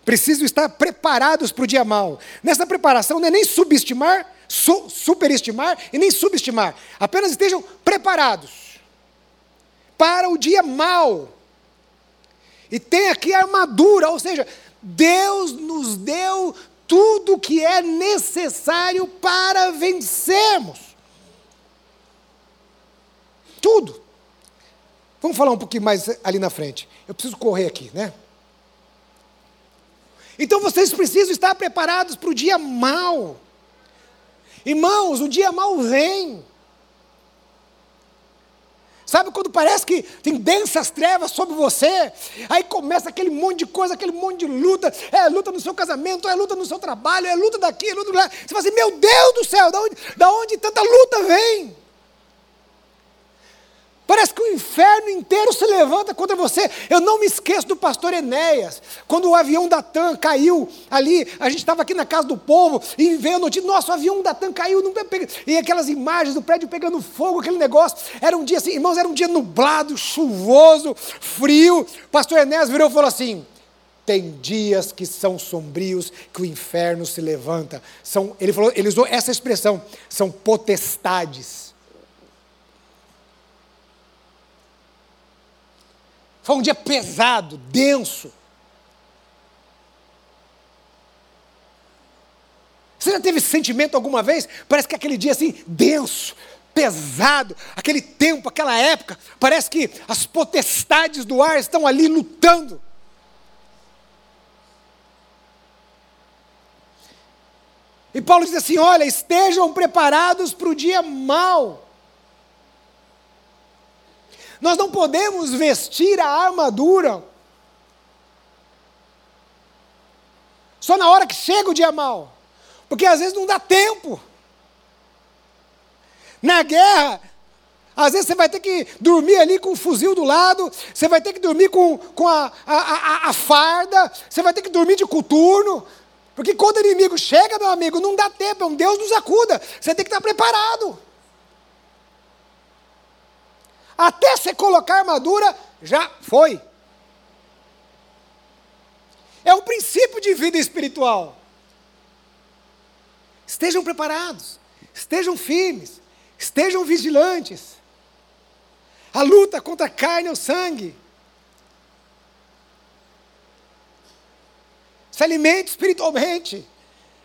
precisam estar preparados para o dia mal. Nessa preparação não é nem subestimar, su superestimar e nem subestimar. Apenas estejam preparados para o dia mal. E tem aqui a armadura, ou seja, Deus nos deu tudo o que é necessário para vencermos. Tudo. Vamos falar um pouquinho mais ali na frente. Eu preciso correr aqui, né? Então vocês precisam estar preparados para o dia mau. Irmãos, o dia mau vem. Sabe quando parece que tem densas trevas sobre você? Aí começa aquele monte de coisa, aquele monte de luta. É luta no seu casamento, é luta no seu trabalho, é luta daqui, é luta lá. Você fala assim, meu Deus do céu, da onde, da onde tanta luta vem? Parece que o inferno inteiro se levanta contra você. Eu não me esqueço do pastor Enéas, quando o avião da TAM caiu ali, a gente estava aqui na casa do povo e veio a notícia: nossa, o avião da TAM caiu, não e aquelas imagens do prédio pegando fogo, aquele negócio. Era um dia assim, irmãos, era um dia nublado, chuvoso, frio. Pastor Enéas virou e falou assim: tem dias que são sombrios, que o inferno se levanta. São, ele, falou, ele usou essa expressão, são potestades. Foi um dia pesado, denso. Você já teve sentimento alguma vez? Parece que aquele dia assim, denso, pesado, aquele tempo, aquela época, parece que as potestades do ar estão ali lutando. E Paulo diz assim: olha, estejam preparados para o dia mau. Nós não podemos vestir a armadura só na hora que chega o dia mau, porque às vezes não dá tempo. Na guerra, às vezes você vai ter que dormir ali com o fuzil do lado, você vai ter que dormir com, com a, a, a, a farda, você vai ter que dormir de coturno, porque quando o inimigo chega, meu amigo, não dá tempo, é um Deus nos acuda. Você tem que estar preparado. Até você colocar armadura, já foi. É um princípio de vida espiritual. Estejam preparados, estejam firmes, estejam vigilantes. A luta contra a carne e o sangue se alimente espiritualmente.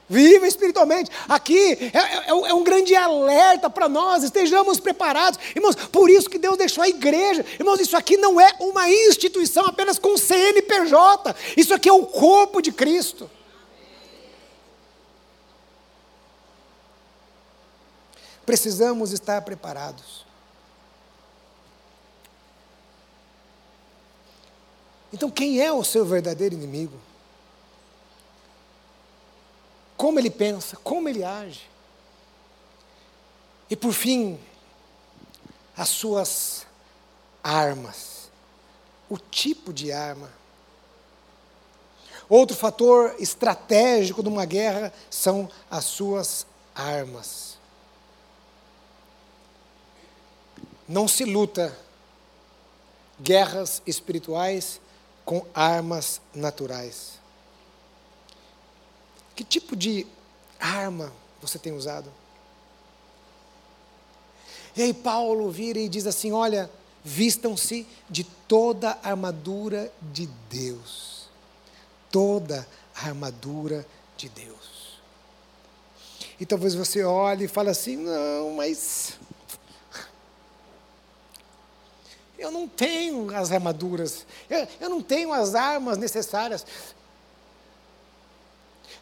Viva espiritualmente. Aqui é, é, é um grande alerta para nós, estejamos preparados. Irmãos, por isso que Deus deixou a igreja. Irmãos, isso aqui não é uma instituição apenas com CNPJ. Isso aqui é o corpo de Cristo. Precisamos estar preparados. Então, quem é o seu verdadeiro inimigo? Como ele pensa, como ele age. E por fim, as suas armas, o tipo de arma. Outro fator estratégico de uma guerra são as suas armas. Não se luta guerras espirituais com armas naturais. Que tipo de arma você tem usado? E aí Paulo vira e diz assim: olha, vistam-se de toda a armadura de Deus. Toda a armadura de Deus. E talvez você olhe e fale assim: não, mas. Eu não tenho as armaduras, eu, eu não tenho as armas necessárias.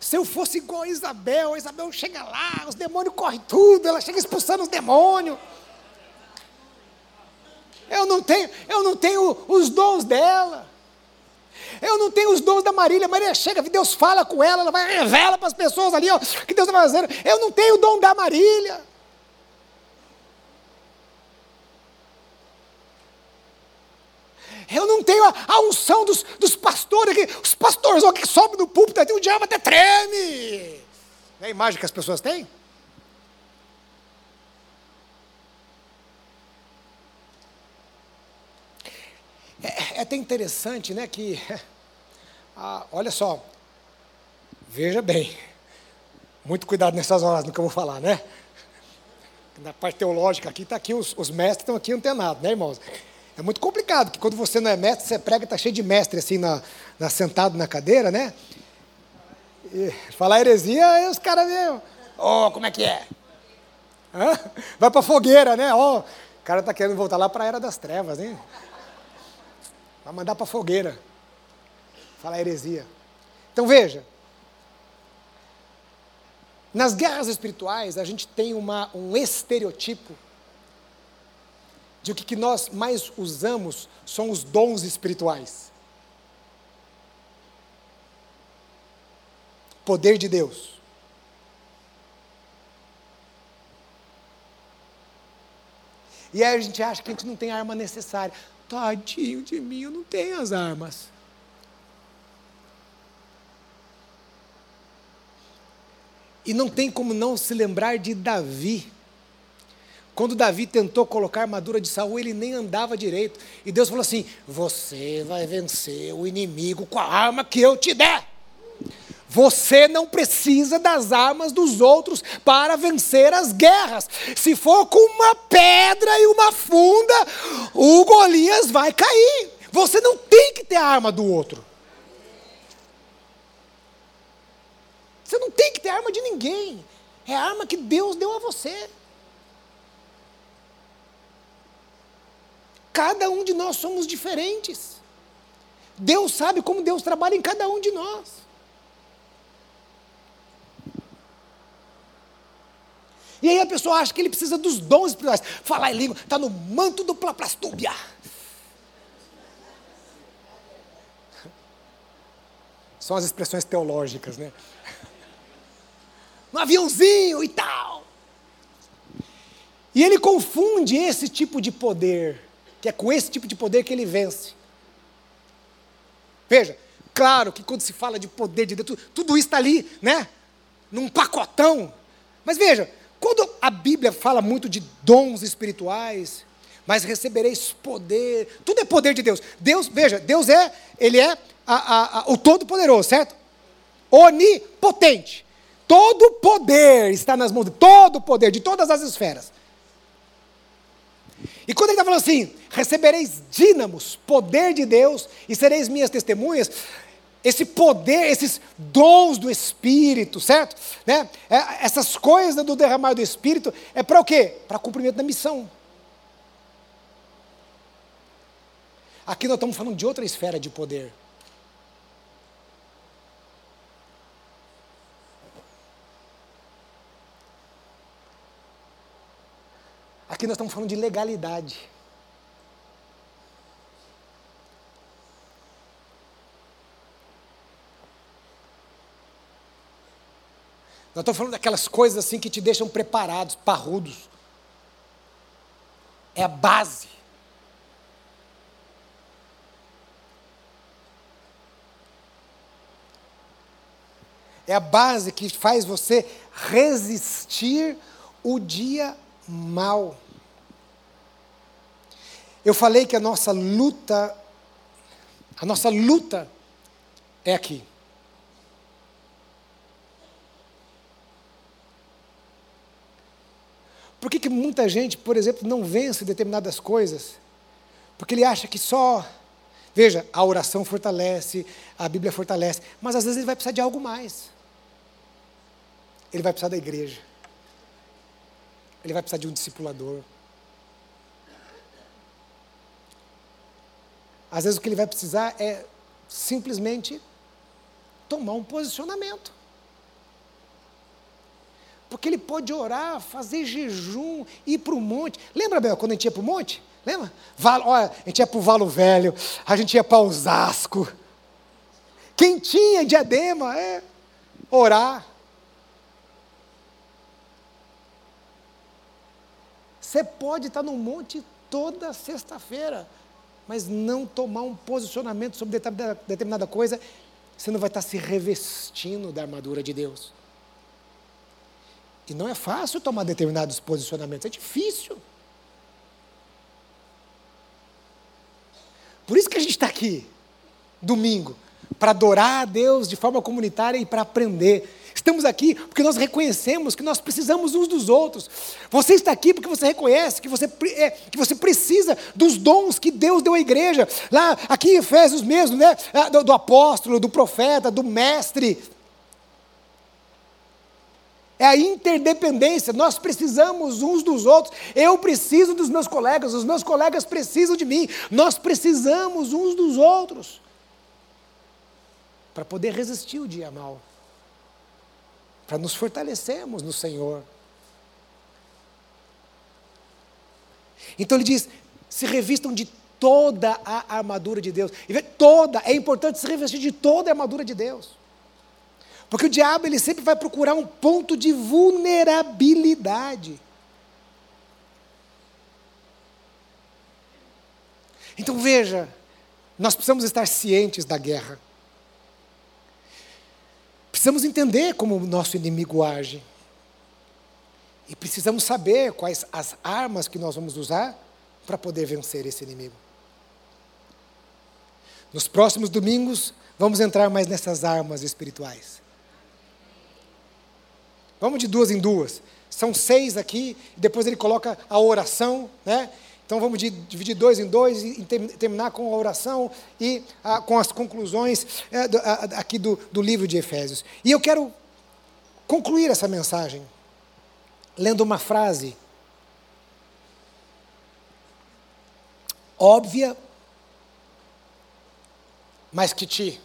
Se eu fosse igual a Isabel, a Isabel chega lá, os demônios correm tudo, ela chega expulsando os demônios. Eu não tenho, eu não tenho os dons dela. Eu não tenho os dons da Marília. Marília chega, Deus fala com ela, ela vai revela para as pessoas ali, ó, que Deus está fazendo. Eu não tenho o dom da Marília. Eu não tenho a, a unção dos, dos pastores aqui. Os pastores que sobem no púlpito, o diabo até treme. É a imagem que as pessoas têm? É, é até interessante, né, que, ah, olha só, veja bem, muito cuidado nessas horas no que eu vou falar, né? Na parte teológica aqui, está aqui, os, os mestres estão aqui antenados, né, irmãos? É muito complicado, porque quando você não é mestre, você prega, está cheio de mestre assim, na, na, sentado na cadeira, né? E falar heresia, aí os caras ó, oh, como é que é? Hã? Vai para fogueira, né? Ó, oh, o cara está querendo voltar lá para a era das trevas, hein? Vai mandar para fogueira. Falar heresia. Então veja, nas guerras espirituais a gente tem uma, um estereotipo de que, que nós mais usamos são os dons espirituais. Poder de Deus. E aí a gente acha que a gente não tem a arma necessária. Tadinho de mim, eu não tenho as armas. E não tem como não se lembrar de Davi. Quando Davi tentou colocar a armadura de Saul, ele nem andava direito. E Deus falou assim: Você vai vencer o inimigo com a arma que eu te der. Você não precisa das armas dos outros para vencer as guerras. Se for com uma pedra e uma funda, o Golias vai cair. Você não tem que ter a arma do outro. Você não tem que ter arma de ninguém. É a arma que Deus deu a você. Cada um de nós somos diferentes. Deus sabe como Deus trabalha em cada um de nós. E aí a pessoa acha que ele precisa dos dons espirituais. Falar em língua, está no manto do plaplastúbia. São as expressões teológicas, né? No aviãozinho e tal. E ele confunde esse tipo de poder, que é com esse tipo de poder que ele vence. Veja, claro que quando se fala de poder de Deus, tudo, tudo isso está ali, né? Num pacotão. Mas veja, quando a Bíblia fala muito de dons espirituais, mas recebereis poder, tudo é poder de Deus. Deus, veja, Deus é, ele é a, a, a, o Todo-Poderoso, certo? Onipotente. Todo poder está nas mãos de todo poder, de todas as esferas. E quando ele está falando assim, recebereis dínamos, poder de Deus, e sereis minhas testemunhas, esse poder, esses dons do Espírito, certo? Né? É, essas coisas do derramar do Espírito é para o quê? Para cumprimento da missão. Aqui nós estamos falando de outra esfera de poder. Aqui nós estamos falando de legalidade. Nós estamos falando daquelas coisas assim que te deixam preparados, parrudos. É a base. É a base que faz você resistir o dia mal. Eu falei que a nossa luta, a nossa luta é aqui. Por que, que muita gente, por exemplo, não vence determinadas coisas? Porque ele acha que só. Veja, a oração fortalece, a Bíblia fortalece, mas às vezes ele vai precisar de algo mais. Ele vai precisar da igreja. Ele vai precisar de um discipulador. Às vezes o que ele vai precisar é simplesmente tomar um posicionamento. Porque ele pode orar, fazer jejum, ir para o monte. Lembra, Bel, quando a gente ia para o monte? Lembra? Valo, olha, a gente ia para o Valo Velho, a gente ia para Osasco. Quem tinha diadema é orar. Você pode estar no monte toda sexta-feira, mas não tomar um posicionamento sobre determinada coisa, você não vai estar se revestindo da armadura de Deus. E não é fácil tomar determinados posicionamentos, é difícil. Por isso que a gente está aqui, domingo, para adorar a Deus de forma comunitária e para aprender. Estamos aqui porque nós reconhecemos que nós precisamos uns dos outros. Você está aqui porque você reconhece que você, é, que você precisa dos dons que Deus deu à igreja. Lá, aqui em Efésios mesmo, né? Ah, do, do apóstolo, do profeta, do mestre é a interdependência. Nós precisamos uns dos outros. Eu preciso dos meus colegas, os meus colegas precisam de mim. Nós precisamos uns dos outros para poder resistir o dia mal, para nos fortalecermos no Senhor. Então ele diz: se revistam de toda a armadura de Deus. E toda, é importante se revestir de toda a armadura de Deus. Porque o diabo ele sempre vai procurar um ponto de vulnerabilidade. Então veja, nós precisamos estar cientes da guerra. Precisamos entender como o nosso inimigo age. E precisamos saber quais as armas que nós vamos usar para poder vencer esse inimigo. Nos próximos domingos, vamos entrar mais nessas armas espirituais. Vamos de duas em duas. São seis aqui, depois ele coloca a oração, né? Então vamos dividir dois em dois e terminar com a oração e a, com as conclusões é, do, a, aqui do, do livro de Efésios. E eu quero concluir essa mensagem lendo uma frase óbvia, mas que te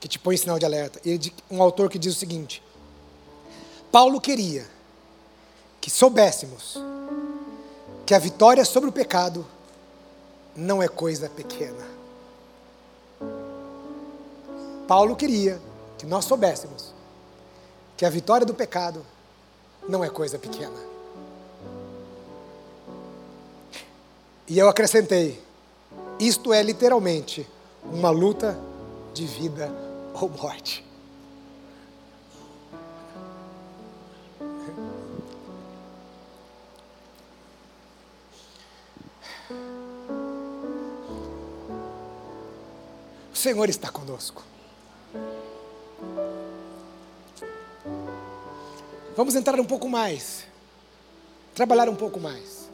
que te põe sinal de alerta. Um autor que diz o seguinte: Paulo queria que soubéssemos que a vitória sobre o pecado não é coisa pequena. Paulo queria que nós soubéssemos que a vitória do pecado não é coisa pequena. E eu acrescentei: isto é literalmente uma luta de vida ou morte. Senhor está conosco. Vamos entrar um pouco mais, trabalhar um pouco mais.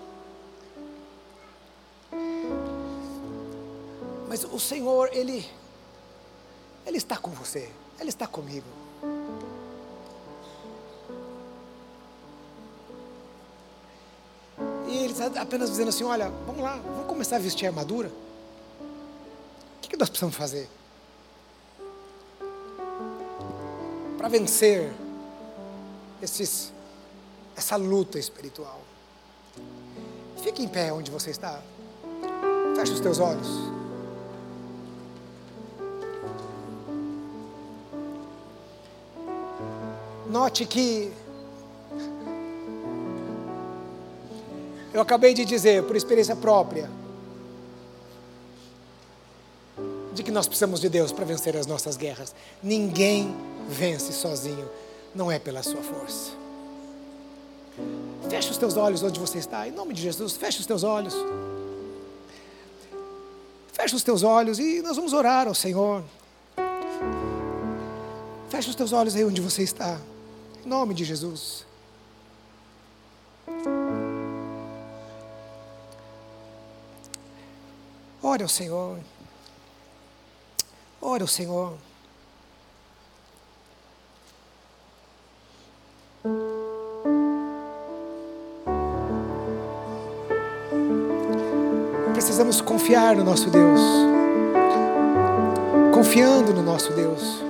Mas o Senhor, Ele, Ele está com você, Ele está comigo. E Ele está apenas dizendo assim: olha, vamos lá, vamos começar a vestir a armadura que nós precisamos fazer? Para vencer esses, essa luta espiritual. Fique em pé onde você está. Feche os teus olhos. Note que eu acabei de dizer, por experiência própria, que nós precisamos de Deus para vencer as nossas guerras. Ninguém vence sozinho, não é pela sua força. Feche os teus olhos onde você está, em nome de Jesus, feche os teus olhos. Feche os teus olhos e nós vamos orar ao Senhor. Feche os teus olhos aí onde você está, em nome de Jesus. Ore ao Senhor. Ore ao Senhor. Precisamos confiar no nosso Deus. Confiando no nosso Deus.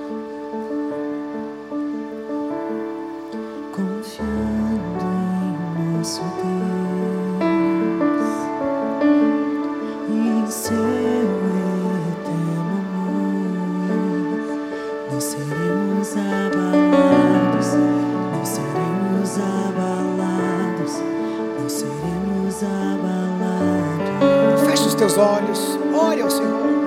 seus olhos, ore ao Senhor.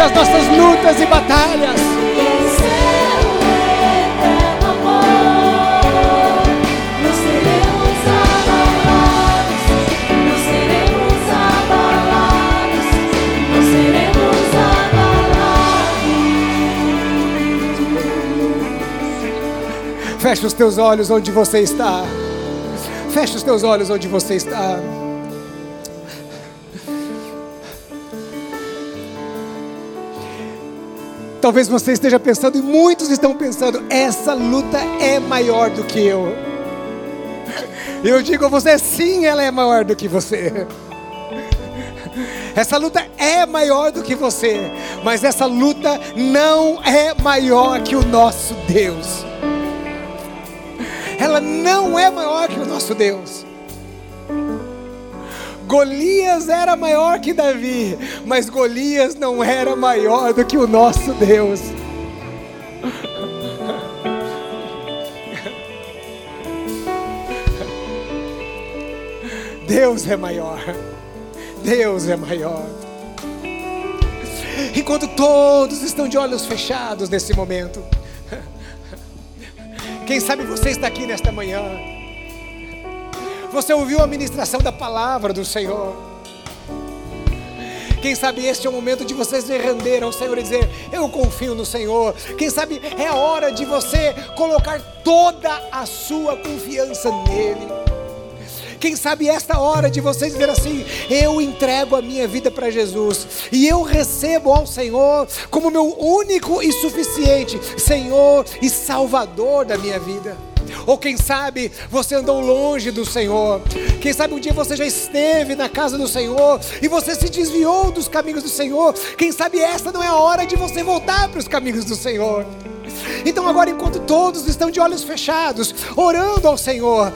As nossas lutas e batalhas. Feche os teus olhos onde você está. Feche os teus olhos onde você está. Talvez você esteja pensando, e muitos estão pensando, essa luta é maior do que eu. Eu digo a você, sim, ela é maior do que você. Essa luta é maior do que você, mas essa luta não é maior que o nosso Deus ela não é maior que o nosso Deus. Golias era maior que Davi, mas Golias não era maior do que o nosso Deus. Deus é maior. Deus é maior. Enquanto todos estão de olhos fechados nesse momento, quem sabe você está aqui nesta manhã. Você ouviu a ministração da palavra do Senhor. Quem sabe este é o momento de vocês se render ao Senhor e dizer: Eu confio no Senhor. Quem sabe é a hora de você colocar toda a sua confiança nele. Quem sabe esta hora de você dizer assim: eu entrego a minha vida para Jesus e eu recebo ao Senhor como meu único e suficiente Senhor e Salvador da minha vida. Ou quem sabe você andou longe do Senhor. Quem sabe um dia você já esteve na casa do Senhor e você se desviou dos caminhos do Senhor. Quem sabe esta não é a hora de você voltar para os caminhos do Senhor. Então agora enquanto todos estão de olhos fechados, orando ao Senhor,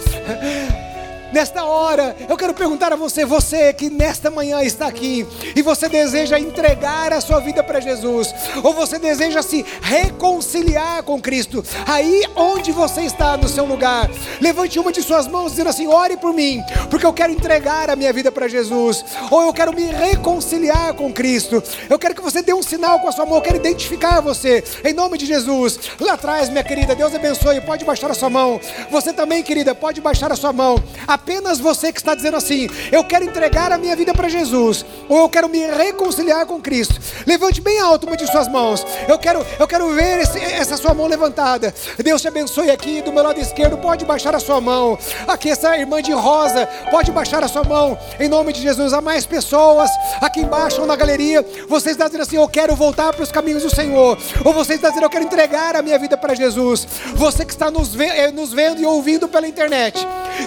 Nesta hora, eu quero perguntar a você, você que nesta manhã está aqui e você deseja entregar a sua vida para Jesus, ou você deseja se reconciliar com Cristo, aí onde você está no seu lugar, levante uma de suas mãos dizendo assim: ore por mim, porque eu quero entregar a minha vida para Jesus, ou eu quero me reconciliar com Cristo. Eu quero que você dê um sinal com a sua mão, eu quero identificar você, em nome de Jesus. Lá atrás, minha querida, Deus abençoe, pode baixar a sua mão. Você também, querida, pode baixar a sua mão apenas você que está dizendo assim: eu quero entregar a minha vida para Jesus, ou eu quero me reconciliar com Cristo. Levante bem alto uma de suas mãos. Eu quero, eu quero ver esse, essa sua mão levantada. Deus te abençoe aqui do meu lado esquerdo. Pode baixar a sua mão. Aqui essa irmã de rosa, pode baixar a sua mão. Em nome de Jesus, há mais pessoas aqui embaixo ou na galeria. Você está dizendo assim: eu quero voltar para os caminhos do Senhor. Ou você está dizendo: eu quero entregar a minha vida para Jesus. Você que está nos, ve eh, nos vendo e ouvindo pela internet.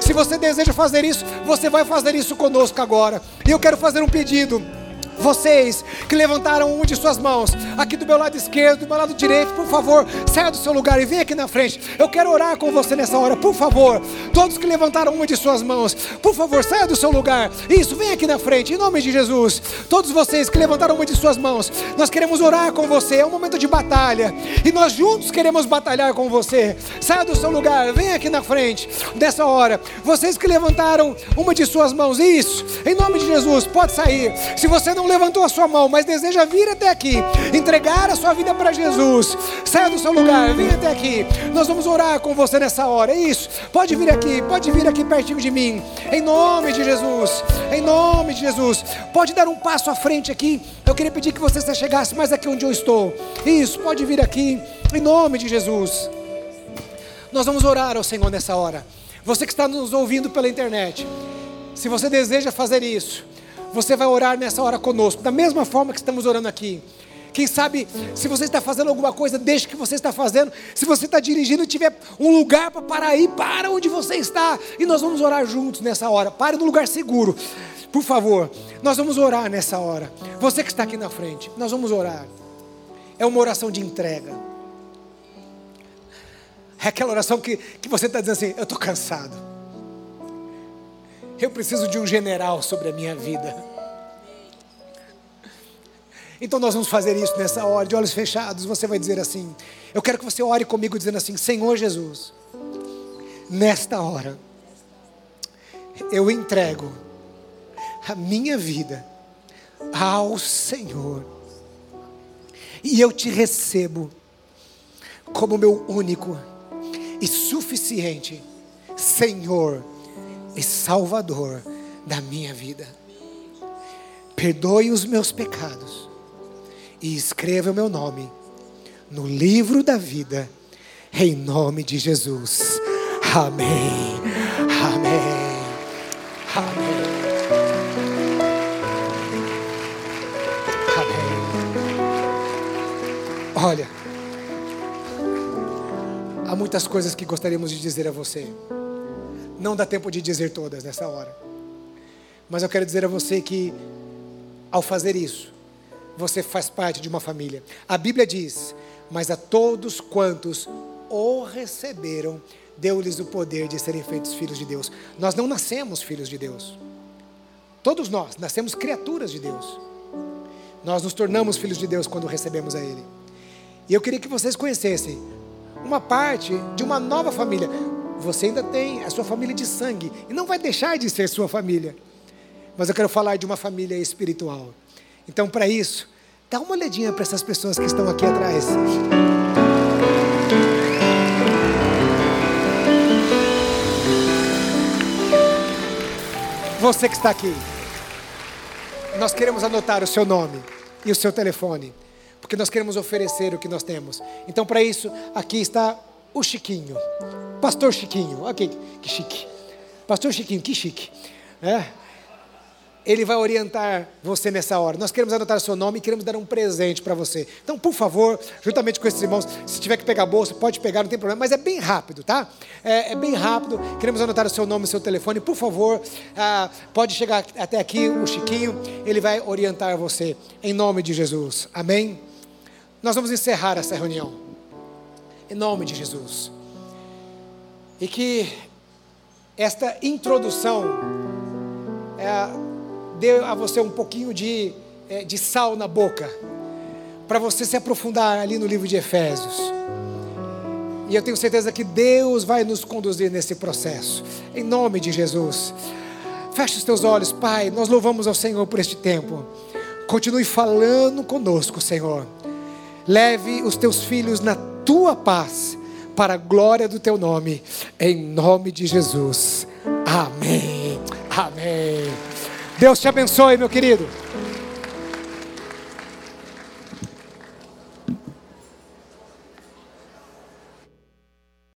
Se você deseja deseja fazer isso, você vai fazer isso conosco agora. E eu quero fazer um pedido. Vocês que levantaram uma de suas mãos, aqui do meu lado esquerdo, do meu lado direito, por favor, saia do seu lugar e venha aqui na frente. Eu quero orar com você nessa hora, por favor. Todos que levantaram uma de suas mãos, por favor, saia do seu lugar. Isso, venha aqui na frente, em nome de Jesus. Todos vocês que levantaram uma de suas mãos, nós queremos orar com você. É um momento de batalha e nós juntos queremos batalhar com você. Saia do seu lugar, venha aqui na frente nessa hora. Vocês que levantaram uma de suas mãos, isso, em nome de Jesus, pode sair. Se você não não levantou a sua mão, mas deseja vir até aqui, entregar a sua vida para Jesus, saia do seu lugar, venha até aqui. Nós vamos orar com você nessa hora. É isso. Pode vir aqui, pode vir aqui pertinho de mim. Em nome de Jesus. Em nome de Jesus. Pode dar um passo à frente aqui. Eu queria pedir que você se chegasse mais aqui onde eu estou. Isso, pode vir aqui. Em nome de Jesus. Nós vamos orar ao Senhor nessa hora. Você que está nos ouvindo pela internet, se você deseja fazer isso, você vai orar nessa hora conosco, da mesma forma que estamos orando aqui. Quem sabe, se você está fazendo alguma coisa, deixe que você está fazendo. Se você está dirigindo, tiver um lugar para parar aí, para onde você está. E nós vamos orar juntos nessa hora. Pare no lugar seguro. Por favor, nós vamos orar nessa hora. Você que está aqui na frente, nós vamos orar. É uma oração de entrega. É aquela oração que, que você está dizendo assim: eu estou cansado. Eu preciso de um general sobre a minha vida. Então nós vamos fazer isso nessa hora, de olhos fechados. Você vai dizer assim: Eu quero que você ore comigo, dizendo assim: Senhor Jesus, nesta hora, eu entrego a minha vida ao Senhor. e eu te recebo como meu único e suficiente Senhor e Salvador da minha vida. Perdoe os meus pecados e escreva o meu nome no livro da vida, em nome de Jesus. Amém. Amém. Amém. Olha, há muitas coisas que gostaríamos de dizer a você. Não dá tempo de dizer todas nessa hora. Mas eu quero dizer a você que, ao fazer isso, você faz parte de uma família. A Bíblia diz: Mas a todos quantos o receberam, deu-lhes o poder de serem feitos filhos de Deus. Nós não nascemos filhos de Deus. Todos nós nascemos criaturas de Deus. Nós nos tornamos filhos de Deus quando recebemos a Ele. E eu queria que vocês conhecessem uma parte de uma nova família. Você ainda tem a sua família de sangue e não vai deixar de ser sua família. Mas eu quero falar de uma família espiritual. Então, para isso, dá uma olhadinha para essas pessoas que estão aqui atrás. Você que está aqui, nós queremos anotar o seu nome e o seu telefone porque nós queremos oferecer o que nós temos. Então, para isso, aqui está o Chiquinho, Pastor Chiquinho, ok, que chique. Pastor Chiquinho, que chique. É? Ele vai orientar você nessa hora. Nós queremos anotar seu nome e queremos dar um presente para você. Então, por favor, juntamente com esses irmãos, se tiver que pegar a bolsa, pode pegar, não tem problema, mas é bem rápido, tá? É, é bem rápido. Queremos anotar o seu nome e seu telefone. Por favor, ah, pode chegar até aqui o Chiquinho, ele vai orientar você. Em nome de Jesus. Amém? Nós vamos encerrar essa reunião. Em nome de Jesus. E que esta introdução é, dê a você um pouquinho de, é, de sal na boca, para você se aprofundar ali no livro de Efésios. E eu tenho certeza que Deus vai nos conduzir nesse processo. Em nome de Jesus. Feche os teus olhos, Pai. Nós louvamos ao Senhor por este tempo. Continue falando conosco, Senhor. Leve os teus filhos na tua paz, para a glória do teu nome, em nome de Jesus. Amém. Amém. Deus te abençoe, meu querido.